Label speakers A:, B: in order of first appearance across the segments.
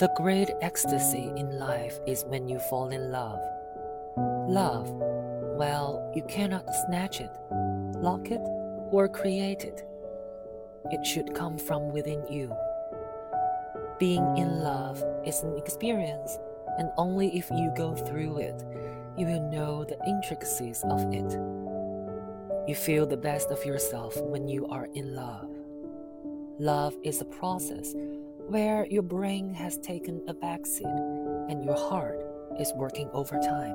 A: The great ecstasy in life is when you fall in love. Love, well, you cannot snatch it, lock it, or create it. It should come from within you. Being in love is an experience, and only if you go through it, you will know the intricacies of it. You feel the best of yourself when you are in love. Love is a process where your brain has taken a backseat and your heart is working overtime.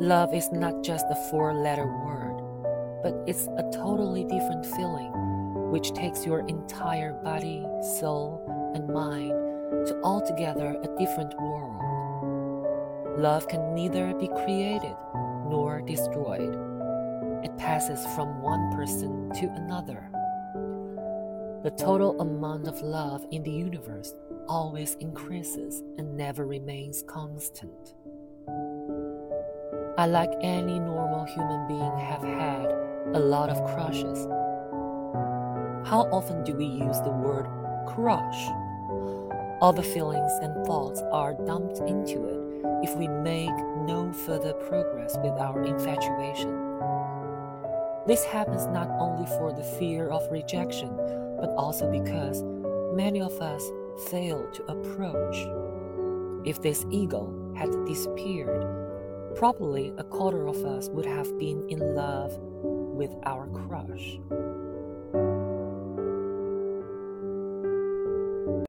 A: Love is not just a four letter word, but it's a totally different feeling which takes your entire body, soul, and mind to altogether a different world. Love can neither be created nor destroyed. It passes from one person to another the total amount of love in the universe always increases and never remains constant. I, like any normal human being, have had a lot of crushes. How often do we use the word crush? All the feelings and thoughts are dumped into it if we make no further progress with our infatuation. This happens not only for the fear of rejection but also because many of us fail to approach. If this ego had disappeared, probably a quarter of us would have been in love with our crush.